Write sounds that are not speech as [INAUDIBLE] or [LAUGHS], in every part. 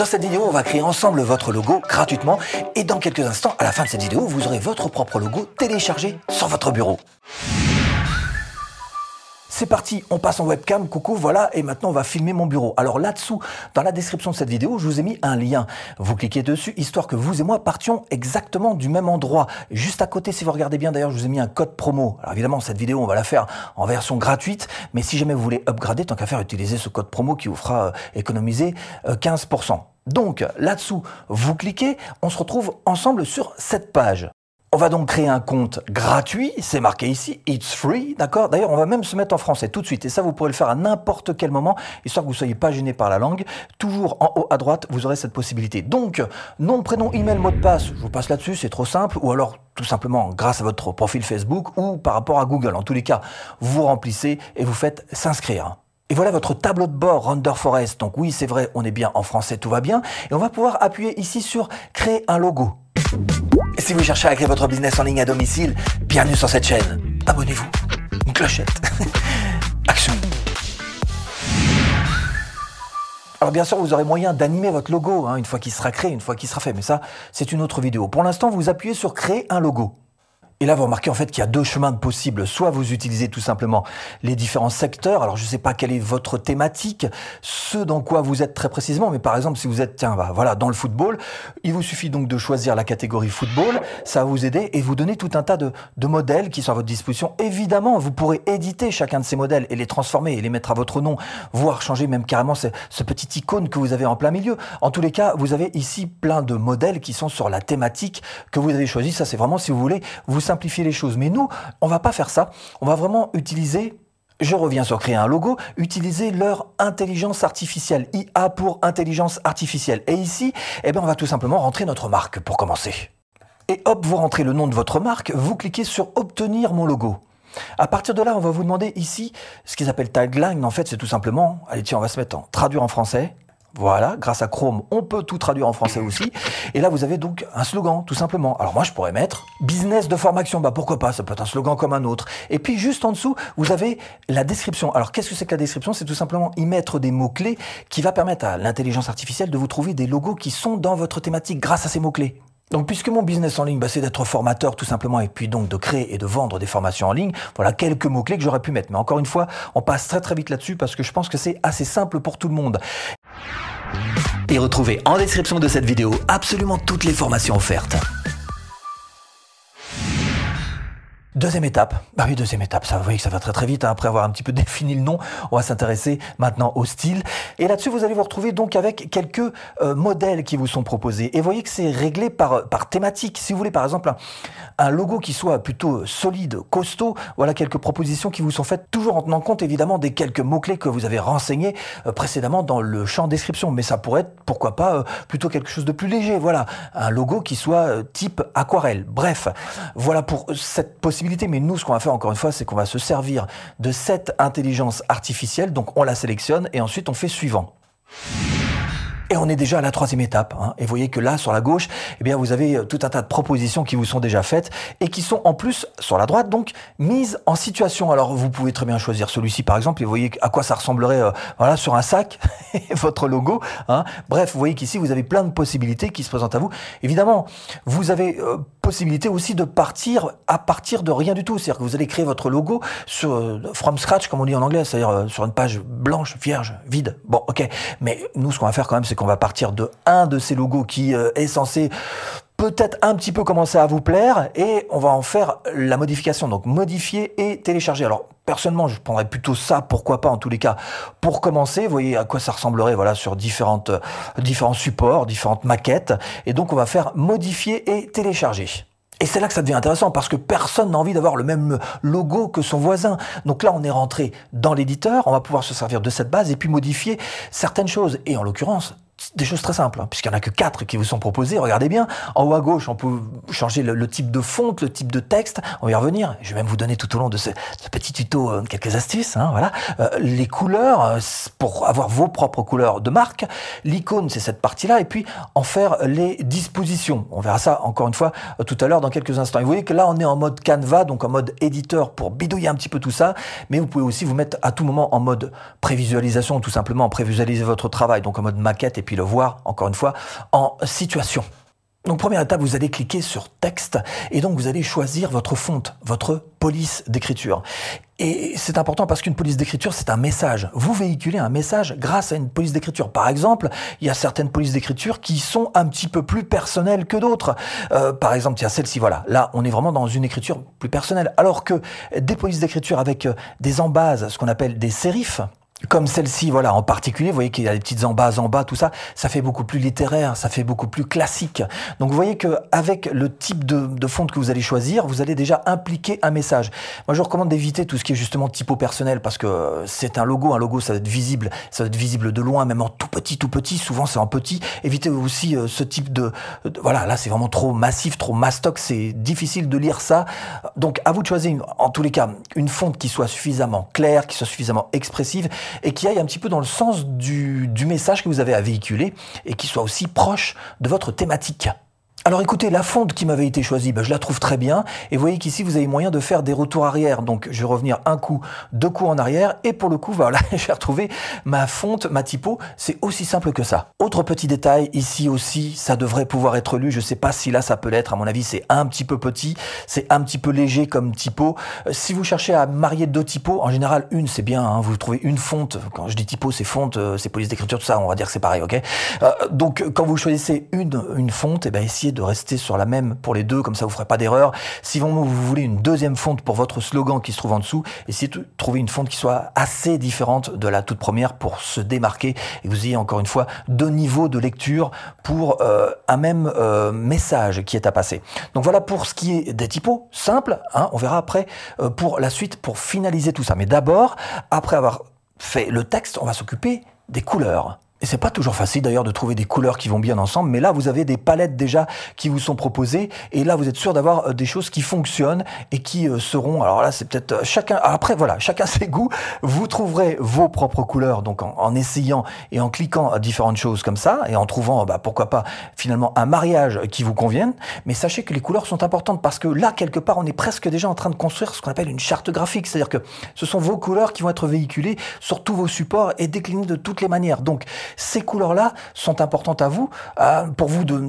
Dans cette vidéo, on va créer ensemble votre logo gratuitement et dans quelques instants, à la fin de cette vidéo, vous aurez votre propre logo téléchargé sur votre bureau. C'est parti, on passe en webcam, coucou, voilà, et maintenant on va filmer mon bureau. Alors là-dessous, dans la description de cette vidéo, je vous ai mis un lien. Vous cliquez dessus, histoire que vous et moi partions exactement du même endroit. Juste à côté, si vous regardez bien, d'ailleurs, je vous ai mis un code promo. Alors évidemment, cette vidéo, on va la faire en version gratuite, mais si jamais vous voulez upgrader, tant qu'à faire, utilisez ce code promo qui vous fera euh, économiser 15%. Donc là-dessous, vous cliquez, on se retrouve ensemble sur cette page. On va donc créer un compte gratuit, c'est marqué ici, it's free, d'accord? D'ailleurs, on va même se mettre en français tout de suite, et ça, vous pourrez le faire à n'importe quel moment, histoire que vous ne soyez pas gêné par la langue. Toujours en haut à droite, vous aurez cette possibilité. Donc, nom, prénom, email, mot de passe, je vous passe là-dessus, c'est trop simple, ou alors tout simplement grâce à votre profil Facebook ou par rapport à Google. En tous les cas, vous remplissez et vous faites s'inscrire. Et voilà votre tableau de bord Render Forest. Donc oui, c'est vrai, on est bien en français, tout va bien. Et on va pouvoir appuyer ici sur créer un logo. Et si vous cherchez à créer votre business en ligne à domicile, bienvenue sur cette chaîne. Abonnez-vous. Une clochette. [LAUGHS] Action. Alors bien sûr, vous aurez moyen d'animer votre logo hein, une fois qu'il sera créé, une fois qu'il sera fait. Mais ça, c'est une autre vidéo. Pour l'instant, vous appuyez sur créer un logo. Et là, vous remarquez en fait qu'il y a deux chemins possibles. Soit vous utilisez tout simplement les différents secteurs. Alors, je ne sais pas quelle est votre thématique, ce dans quoi vous êtes très précisément. Mais par exemple, si vous êtes, tiens, bah, voilà, dans le football, il vous suffit donc de choisir la catégorie football. Ça va vous aider et vous donner tout un tas de, de modèles qui sont à votre disposition. Évidemment, vous pourrez éditer chacun de ces modèles et les transformer et les mettre à votre nom, voire changer même carrément ce, ce petit icône que vous avez en plein milieu. En tous les cas, vous avez ici plein de modèles qui sont sur la thématique que vous avez choisi. Ça, c'est vraiment si vous voulez vous simplifier les choses. Mais nous, on va pas faire ça. On va vraiment utiliser je reviens sur créer un logo, utiliser leur intelligence artificielle, IA pour intelligence artificielle. Et ici, eh bien, on va tout simplement rentrer notre marque pour commencer. Et hop, vous rentrez le nom de votre marque, vous cliquez sur obtenir mon logo. À partir de là, on va vous demander ici ce qu'ils appellent tagline. En fait, c'est tout simplement, allez tiens, on va se mettre en traduire en français. Voilà, grâce à Chrome, on peut tout traduire en français aussi. Et là, vous avez donc un slogan, tout simplement. Alors moi, je pourrais mettre business de formation. Bah pourquoi pas Ça peut être un slogan comme un autre. Et puis juste en dessous, vous avez la description. Alors qu'est-ce que c'est que la description? C'est tout simplement y mettre des mots clés qui va permettre à l'intelligence artificielle de vous trouver des logos qui sont dans votre thématique grâce à ces mots clés. Donc, puisque mon business en ligne, bah, c'est d'être formateur tout simplement, et puis donc de créer et de vendre des formations en ligne, voilà quelques mots-clés que j'aurais pu mettre. Mais encore une fois, on passe très très vite là-dessus parce que je pense que c'est assez simple pour tout le monde. Et retrouvez en description de cette vidéo absolument toutes les formations offertes. Deuxième étape, bah oui, deuxième étape, ça, vous voyez que ça va très très vite, hein. après avoir un petit peu [LAUGHS] défini le nom, on va s'intéresser maintenant au style. Et là-dessus, vous allez vous retrouver donc avec quelques euh, modèles qui vous sont proposés. Et voyez que c'est réglé par, par thématique. Si vous voulez par exemple un, logo qui soit plutôt solide, costaud, voilà quelques propositions qui vous sont faites, toujours en tenant compte évidemment des quelques mots-clés que vous avez renseignés euh, précédemment dans le champ description. Mais ça pourrait être, pourquoi pas, euh, plutôt quelque chose de plus léger, voilà, un logo qui soit type aquarelle. Bref, voilà pour cette possibilité mais nous, ce qu'on va faire encore une fois, c'est qu'on va se servir de cette intelligence artificielle. Donc on la sélectionne et ensuite on fait suivant. Et on est déjà à la troisième étape. Hein. Et vous voyez que là, sur la gauche, eh bien, vous avez euh, tout un tas de propositions qui vous sont déjà faites et qui sont en plus, sur la droite, donc, mises en situation. Alors, vous pouvez très bien choisir celui-ci, par exemple, et voyez à quoi ça ressemblerait, euh, voilà, sur un sac, [LAUGHS] votre logo. Hein. Bref, vous voyez qu'ici, vous avez plein de possibilités qui se présentent à vous. Évidemment, vous avez euh, possibilité aussi de partir à partir de rien du tout. C'est-à-dire que vous allez créer votre logo sur, from scratch, comme on dit en anglais, c'est-à-dire sur une page blanche, vierge, vide. Bon, ok. Mais nous, ce qu'on va faire quand même, c'est qu'on va partir de un de ces logos qui euh, est censé peut-être un petit peu commencer à vous plaire et on va en faire la modification. Donc modifier et télécharger. Alors personnellement, je prendrais plutôt ça, pourquoi pas en tous les cas, pour commencer. Vous voyez à quoi ça ressemblerait voilà, sur différentes, euh, différents supports, différentes maquettes. Et donc on va faire modifier et télécharger. Et c'est là que ça devient intéressant parce que personne n'a envie d'avoir le même logo que son voisin. Donc là, on est rentré dans l'éditeur, on va pouvoir se servir de cette base et puis modifier certaines choses. Et en l'occurrence, des choses très simples, hein, puisqu'il n'y en a que quatre qui vous sont proposés. Regardez bien, en haut à gauche, on peut changer le, type de fonte, le type de texte. On va y revenir. Je vais même vous donner tout au long de ce, petit tuto euh, quelques astuces. Hein, voilà, euh, les couleurs euh, pour avoir vos propres couleurs de marque. L'icône, c'est cette partie-là, et puis en faire les dispositions. On verra ça encore une fois tout à l'heure dans quelques instants. Et vous voyez que là, on est en mode Canva, donc en mode éditeur pour bidouiller un petit peu tout ça. Mais vous pouvez aussi vous mettre à tout moment en mode prévisualisation, tout simplement prévisualiser votre travail, donc en mode maquette le voir, encore une fois, en situation. Donc première étape, vous allez cliquer sur texte et donc vous allez choisir votre fonte, votre police d'écriture. Et c'est important parce qu'une police d'écriture, c'est un message. Vous véhiculez un message grâce à une police d'écriture. Par exemple, il y a certaines polices d'écriture qui sont un petit peu plus personnelles que d'autres. Euh, par exemple, a celle-ci, voilà. Là, on est vraiment dans une écriture plus personnelle. Alors que des polices d'écriture avec euh, des embases, ce qu'on appelle des sérifs, comme celle-ci, voilà, en particulier, vous voyez qu'il y a des petites embases en bas, tout ça, ça fait beaucoup plus littéraire, ça fait beaucoup plus classique. Donc vous voyez qu'avec le type de, de fonte que vous allez choisir, vous allez déjà impliquer un message. Moi, je recommande d'éviter tout ce qui est justement typo personnel parce que c'est un logo, un logo, ça va être visible, ça va être visible de loin, même en tout petit, tout petit. Souvent, c'est en petit. Évitez aussi euh, ce type de, voilà, là, c'est vraiment trop massif, trop mastoc, c'est difficile de lire ça. Donc, à vous de choisir, en tous les cas, une fonte qui soit suffisamment claire, qui soit suffisamment expressive et qui aille un petit peu dans le sens du, du message que vous avez à véhiculer et qui soit aussi proche de votre thématique. Alors écoutez, la fonte qui m'avait été choisie, ben, je la trouve très bien. Et vous voyez qu'ici, vous avez moyen de faire des retours arrière. Donc je vais revenir un coup, deux coups en arrière. Et pour le coup, [LAUGHS] voilà, j'ai retrouvé ma fonte, ma typo. C'est aussi simple que ça. Autre petit détail, ici aussi, ça devrait pouvoir être lu. Je ne sais pas si là, ça peut l'être. À mon avis, c'est un petit peu petit. C'est un petit peu léger comme typo. Euh, si vous cherchez à marier deux typos, en général, une, c'est bien. Hein. vous trouvez une fonte. Quand je dis typo, c'est fonte, euh, c'est police d'écriture, tout ça. On va dire que c'est pareil, ok? Euh, Donc quand vous choisissez une, une fonte, et eh ben, essayez de rester sur la même pour les deux, comme ça vous ferez pas d'erreur. Si vous voulez une deuxième fonte pour votre slogan qui se trouve en dessous, essayez de trouver une fonte qui soit assez différente de la toute première pour se démarquer et vous ayez encore une fois deux niveaux de lecture pour euh, un même euh, message qui est à passer. Donc voilà pour ce qui est des typos simples. Hein, on verra après euh, pour la suite pour finaliser tout ça. Mais d'abord, après avoir fait le texte, on va s'occuper des couleurs. Et c'est pas toujours facile d'ailleurs de trouver des couleurs qui vont bien ensemble, mais là vous avez des palettes déjà qui vous sont proposées et là vous êtes sûr d'avoir euh, des choses qui fonctionnent et qui euh, seront. Alors là c'est peut-être euh, chacun. Après voilà, [LAUGHS] chacun ses goûts. Vous trouverez vos propres couleurs donc en, essayant et en cliquant à différentes choses comme ça et en trouvant bah, pourquoi pas finalement un mariage qui vous convienne. Mais sachez que les couleurs sont importantes parce que là quelque part on est presque déjà en train de construire ce qu'on appelle une charte graphique, c'est-à-dire que ce sont vos couleurs qui vont être véhiculées sur tous vos supports et déclinées de toutes les manières. Donc ces couleurs-là sont importantes à vous, euh, pour vous de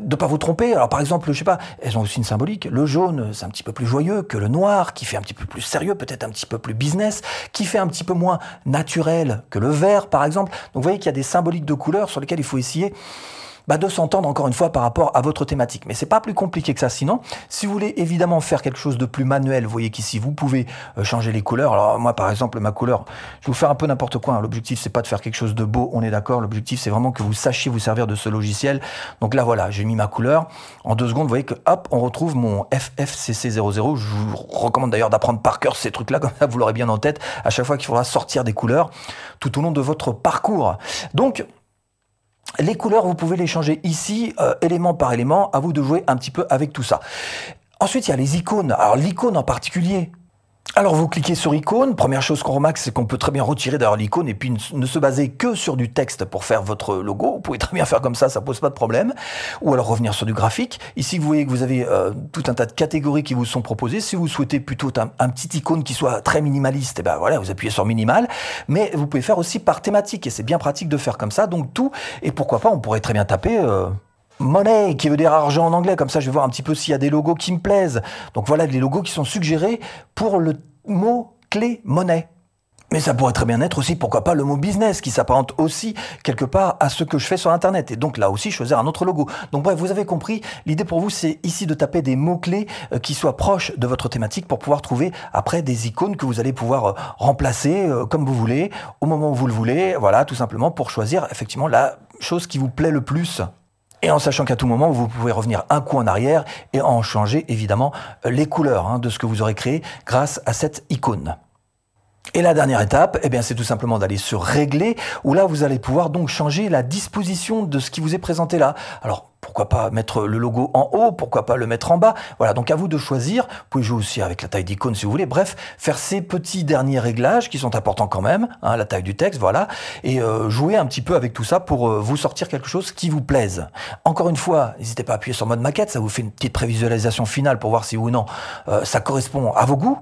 ne pas vous tromper. Alors par exemple, je sais pas, elles ont aussi une symbolique. Le jaune, c'est un petit peu plus joyeux que le noir, qui fait un petit peu plus sérieux, peut-être un petit peu plus business, qui fait un petit peu moins naturel que le vert, par exemple. Donc vous voyez qu'il y a des symboliques de couleurs sur lesquelles il faut essayer bah, de s'entendre encore une fois par rapport à votre thématique. Mais c'est pas plus compliqué que ça sinon. Si vous voulez évidemment faire quelque chose de plus manuel, vous voyez qu'ici vous pouvez euh, changer les couleurs. Alors moi par exemple ma couleur, je vais vous faire un peu n'importe quoi. Hein. L'objectif c'est pas de faire quelque chose de beau, on est d'accord. L'objectif c'est vraiment que vous sachiez vous servir de ce logiciel. Donc là voilà, j'ai mis ma couleur. En deux secondes, vous voyez que hop, on retrouve mon FFCC00. Je vous recommande d'ailleurs d'apprendre par cœur ces trucs-là, [LAUGHS] comme ça vous l'aurez bien en tête à chaque fois qu'il faudra sortir des couleurs tout au long de votre parcours. Donc les couleurs, vous pouvez les changer ici, euh, élément par élément, à vous de jouer un petit peu avec tout ça. Ensuite, il y a les icônes. Alors l'icône en particulier, alors vous cliquez sur icône, première chose qu'on remarque, c'est qu'on peut très bien retirer d'ailleurs l'icône et puis ne se baser que sur du texte pour faire votre logo. Vous pouvez très bien faire comme ça, ça pose pas de problème. Ou alors revenir sur du graphique. Ici vous voyez que vous avez euh, tout un tas de catégories qui vous sont proposées. Si vous souhaitez plutôt un, petit icône qui soit très minimaliste, et eh ben voilà, vous appuyez sur minimal. Mais vous pouvez faire aussi par thématique et c'est bien pratique de faire comme ça. Donc tout, et pourquoi pas, on pourrait très bien taper... Euh, money, qui veut dire argent en anglais. Comme ça, je vais voir un petit peu s'il y a des logos qui me plaisent. Donc voilà, les logos qui sont suggérés pour le mot clé monnaie. Mais ça pourrait très bien être aussi, pourquoi pas, le mot business, qui s'apparente aussi quelque part à ce que je fais sur Internet. Et donc là aussi, choisir un autre logo. Donc bref, vous avez compris, l'idée pour vous, c'est ici de taper des mots-clés euh, qui soient proches de votre thématique pour pouvoir trouver après des icônes que vous allez pouvoir euh, remplacer euh, comme vous voulez, au moment où vous le voulez. Voilà, tout simplement pour choisir effectivement la chose qui vous plaît le plus et en sachant qu'à tout moment, vous pouvez revenir un coup en arrière et en changer évidemment les couleurs hein, de ce que vous aurez créé grâce à cette icône. Et la dernière étape, eh bien, c'est tout simplement d'aller sur régler, où là, vous allez pouvoir donc changer la disposition de ce qui vous est présenté là. Alors, pourquoi pas mettre le logo en haut, pourquoi pas le mettre en bas. Voilà, donc à vous de choisir. Vous pouvez jouer aussi avec la taille d'icône si vous voulez. Bref, faire ces petits derniers réglages qui sont importants quand même, hein, la taille du texte, voilà, et euh, jouer un petit peu avec tout ça pour euh, vous sortir quelque chose qui vous plaise. Encore une fois, n'hésitez pas à appuyer sur mode maquette, ça vous fait une petite prévisualisation finale pour voir si ou non euh, ça correspond à vos goûts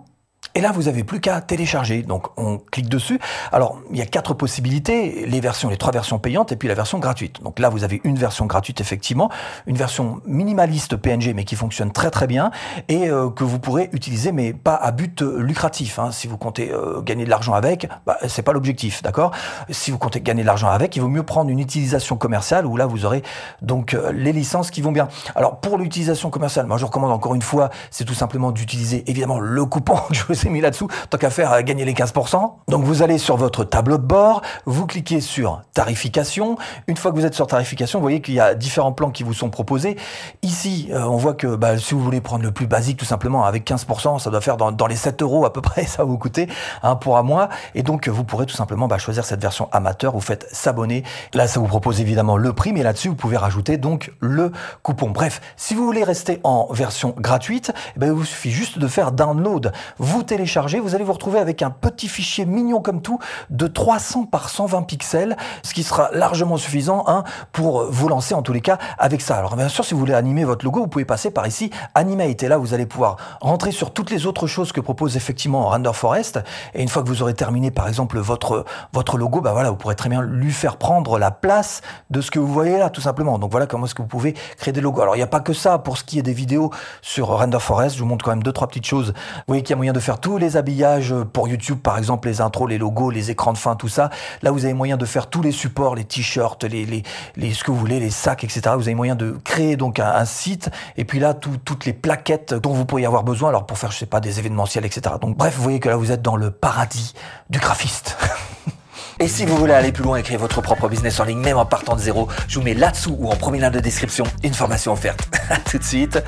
Et là, vous n'avez plus qu'à télécharger. Donc, on clique dessus. Alors, il y a quatre possibilités les versions, les trois versions payantes et puis la version gratuite. Donc là, vous avez une version gratuite effectivement, une version minimaliste PNG mais qui fonctionne très très bien et euh, que vous pourrez utiliser mais pas à but euh, lucratif. Hein. Si vous comptez euh, gagner de l'argent avec, bah, c'est pas l'objectif, d'accord? Si vous comptez gagner de l'argent avec, il vaut mieux prendre une utilisation commerciale où là vous aurez donc les licences qui vont bien. Alors pour l'utilisation commerciale, moi je recommande encore une fois, c'est tout simplement d'utiliser évidemment le coupon [LAUGHS] vous ai mis là-dessous, tant qu'à faire gagner les 15%. Donc vous allez sur votre tableau de bord, vous cliquez sur tarification. Une fois que vous êtes sur tarification, vous voyez qu'il y a différents plans qui vous sont proposés. Ici, euh, on voit que bah, si vous voulez prendre le plus basique, tout simplement, avec 15%, ça doit faire dans, les 7 euros à peu près, [LAUGHS] ça va vous coûter hein, pour un mois. Et donc, vous pourrez tout simplement bah, choisir cette version amateur. Vous faites s'abonner. Là, ça vous propose évidemment le prix, mais là-dessus, vous pouvez rajouter donc le coupon. Bref, si vous voulez rester en version gratuite, eh ben, il vous suffit juste de faire download. Vous téléchargez, vous allez vous retrouver avec un petit fichier mignon comme tout de 300 par 120 pixels, ce qui sera largement suffisant hein, pour vous lancer en tous les cas avec ça. Alors bien sûr, si vous voulez animer votre logo, vous pouvez passer par ici Animate et là vous allez pouvoir rentrer sur toutes les autres choses que propose effectivement Render Forest et une fois que vous aurez terminé par exemple votre votre logo, bah voilà, vous pourrez très bien lui faire prendre la place de ce que vous voyez là tout simplement. Donc voilà comment est-ce que vous pouvez créer des logos. Alors il n'y a pas que ça pour ce qui est des vidéos sur Render Forest, je vous montre quand même deux trois petites choses. Vous voyez qu'il y a moyen de faire tous les habillages pour YouTube par exemple, les intros, les logos, les écrans de fin, tout ça. Là vous avez moyen de faire tous les supports, les t-shirts, les, les, ce que vous voulez, les sacs, etc. Vous avez moyen de créer donc un, site et puis là toutes les plaquettes dont vous pourriez avoir besoin alors pour faire je sais pas des événementiels, etc. Donc bref, vous voyez que là vous êtes dans le paradis du graphiste. [LAUGHS] Et si vous voulez aller plus loin et créer votre propre business en ligne, même en partant de zéro, je vous mets là-dessous ou en premier lien de description une formation offerte. [LAUGHS] A tout de suite.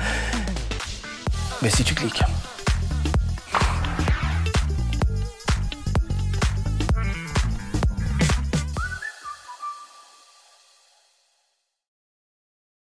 Mais si tu cliques.